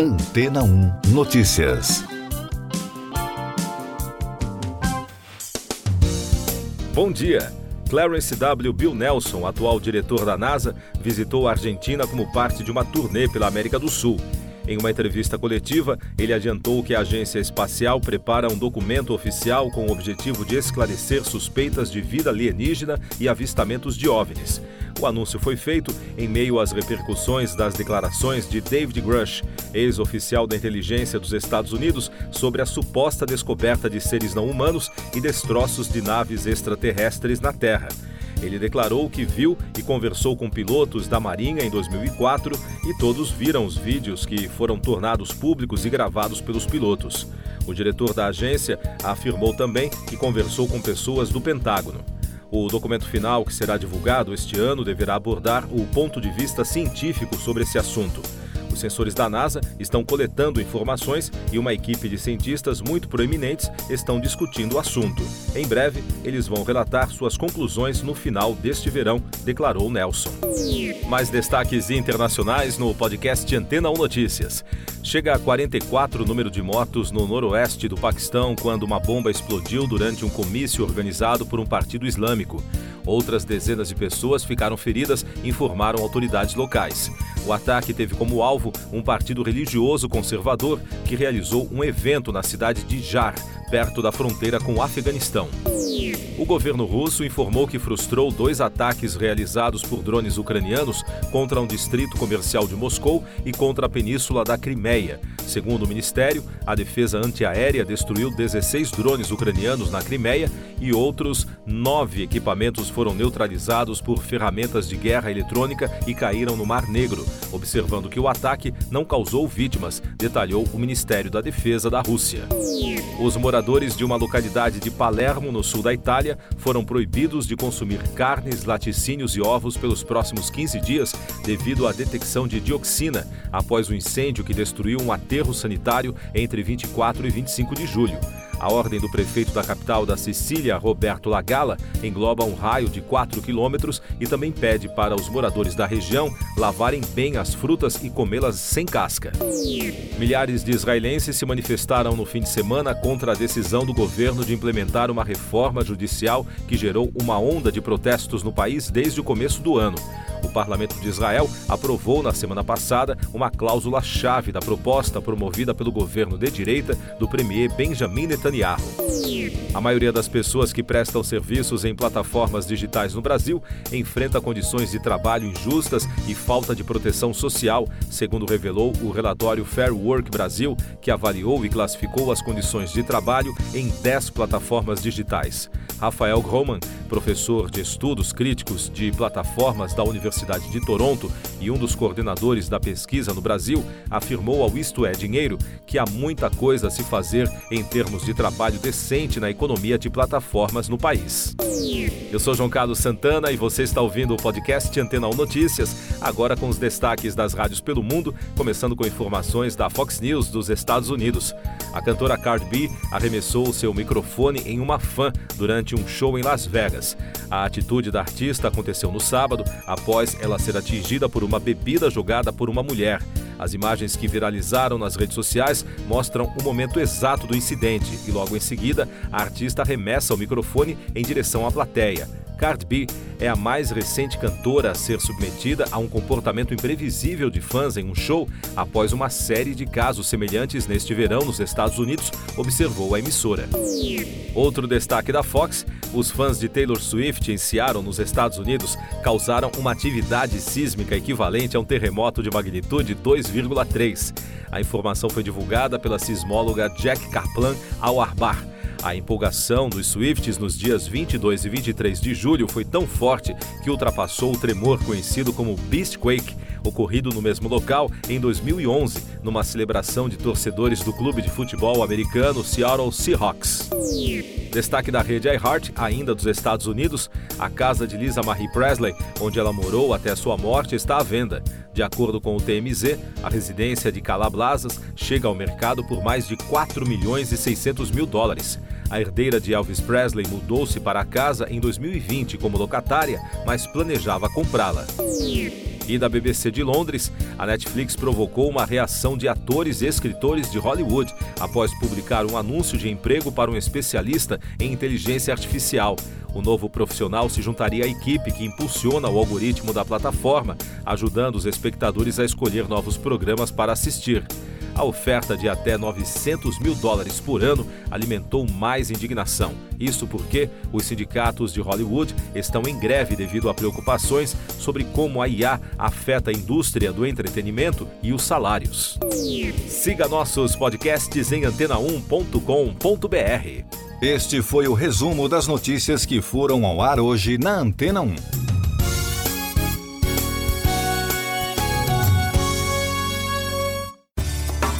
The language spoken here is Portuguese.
Antena 1 Notícias. Bom dia. Clarence W. Bill Nelson, atual diretor da NASA, visitou a Argentina como parte de uma turnê pela América do Sul. Em uma entrevista coletiva, ele adiantou que a agência espacial prepara um documento oficial com o objetivo de esclarecer suspeitas de vida alienígena e avistamentos de OVNIs. O anúncio foi feito em meio às repercussões das declarações de David Grush, ex-oficial da inteligência dos Estados Unidos, sobre a suposta descoberta de seres não humanos e destroços de naves extraterrestres na Terra. Ele declarou que viu e conversou com pilotos da Marinha em 2004 e todos viram os vídeos que foram tornados públicos e gravados pelos pilotos. O diretor da agência afirmou também que conversou com pessoas do Pentágono. O documento final, que será divulgado este ano, deverá abordar o ponto de vista científico sobre esse assunto. Os sensores da NASA estão coletando informações e uma equipe de cientistas muito proeminentes estão discutindo o assunto. Em breve, eles vão relatar suas conclusões no final deste verão, declarou Nelson. Mais destaques internacionais no podcast Antena 1 Notícias. Chega a 44 o número de mortos no noroeste do Paquistão quando uma bomba explodiu durante um comício organizado por um partido islâmico. Outras dezenas de pessoas ficaram feridas, informaram autoridades locais. O ataque teve como alvo um partido religioso conservador que realizou um evento na cidade de Jar, perto da fronteira com o Afeganistão. O governo russo informou que frustrou dois ataques realizados por drones ucranianos contra um distrito comercial de Moscou e contra a península da Crimeia. Segundo o ministério, a defesa antiaérea destruiu 16 drones ucranianos na Crimeia e outros nove equipamentos foram neutralizados por ferramentas de guerra eletrônica e caíram no Mar Negro, observando que o ataque não causou vítimas, detalhou o Ministério da Defesa da Rússia. Os moradores de uma localidade de Palermo, no sul da Itália, foram proibidos de consumir carnes, laticínios e ovos pelos próximos 15 dias devido à detecção de dioxina após o incêndio que destruiu um aterro sanitário entre 24 e 25 de julho. A ordem do prefeito da capital da Sicília, Roberto Lagala, engloba um raio de 4 quilômetros e também pede para os moradores da região lavarem bem as frutas e comê-las sem casca. Milhares de israelenses se manifestaram no fim de semana contra a decisão do governo de implementar uma reforma judicial que gerou uma onda de protestos no país desde o começo do ano. O parlamento de Israel aprovou na semana passada uma cláusula-chave da proposta promovida pelo governo de direita do premier Benjamin Netanyahu. A maioria das pessoas que prestam serviços em plataformas digitais no Brasil enfrenta condições de trabalho injustas e falta de proteção social, segundo revelou o relatório Fair Work Brasil, que avaliou e classificou as condições de trabalho em 10 plataformas digitais. Rafael Groman, professor de estudos críticos de plataformas da Universidade de Toronto e um dos coordenadores da pesquisa no Brasil, afirmou ao Isto é Dinheiro que há muita coisa a se fazer em termos de trabalho decente na economia de plataformas no país. Eu sou João Carlos Santana e você está ouvindo o podcast Antena 1 Notícias, agora com os destaques das rádios pelo mundo, começando com informações da Fox News dos Estados Unidos. A cantora Cardi B arremessou seu microfone em uma fã durante um show em Las Vegas. A atitude da artista aconteceu no sábado, após ela ser atingida por uma bebida jogada por uma mulher. As imagens que viralizaram nas redes sociais mostram o momento exato do incidente e, logo em seguida, a artista arremessa o microfone em direção à plateia. Cardi B é a mais recente cantora a ser submetida a um comportamento imprevisível de fãs em um show após uma série de casos semelhantes neste verão nos Estados Unidos, observou a emissora. Outro destaque da Fox: os fãs de Taylor Swift em Seattle, nos Estados Unidos, causaram uma atividade sísmica equivalente a um terremoto de magnitude 2,3. A informação foi divulgada pela sismóloga Jack Kaplan ao Arbar a empolgação dos Swifts nos dias 22 e 23 de julho foi tão forte que ultrapassou o tremor conhecido como Beastquake, ocorrido no mesmo local em 2011, numa celebração de torcedores do clube de futebol americano Seattle Seahawks. Destaque da rede iHeart, ainda dos Estados Unidos, a casa de Lisa Marie Presley, onde ela morou até sua morte, está à venda. De acordo com o TMZ, a residência de Calablasas chega ao mercado por mais de 4 milhões e 600 mil dólares. A herdeira de Elvis Presley mudou-se para a casa em 2020 como locatária, mas planejava comprá-la. E da BBC de Londres, a Netflix provocou uma reação de atores e escritores de Hollywood após publicar um anúncio de emprego para um especialista em inteligência artificial. O novo profissional se juntaria à equipe que impulsiona o algoritmo da plataforma, ajudando os espectadores a escolher novos programas para assistir. A oferta de até 900 mil dólares por ano alimentou mais indignação. Isso porque os sindicatos de Hollywood estão em greve devido a preocupações sobre como a IA afeta a indústria do entretenimento e os salários. Siga nossos podcasts em antena1.com.br. Este foi o resumo das notícias que foram ao ar hoje na Antena 1.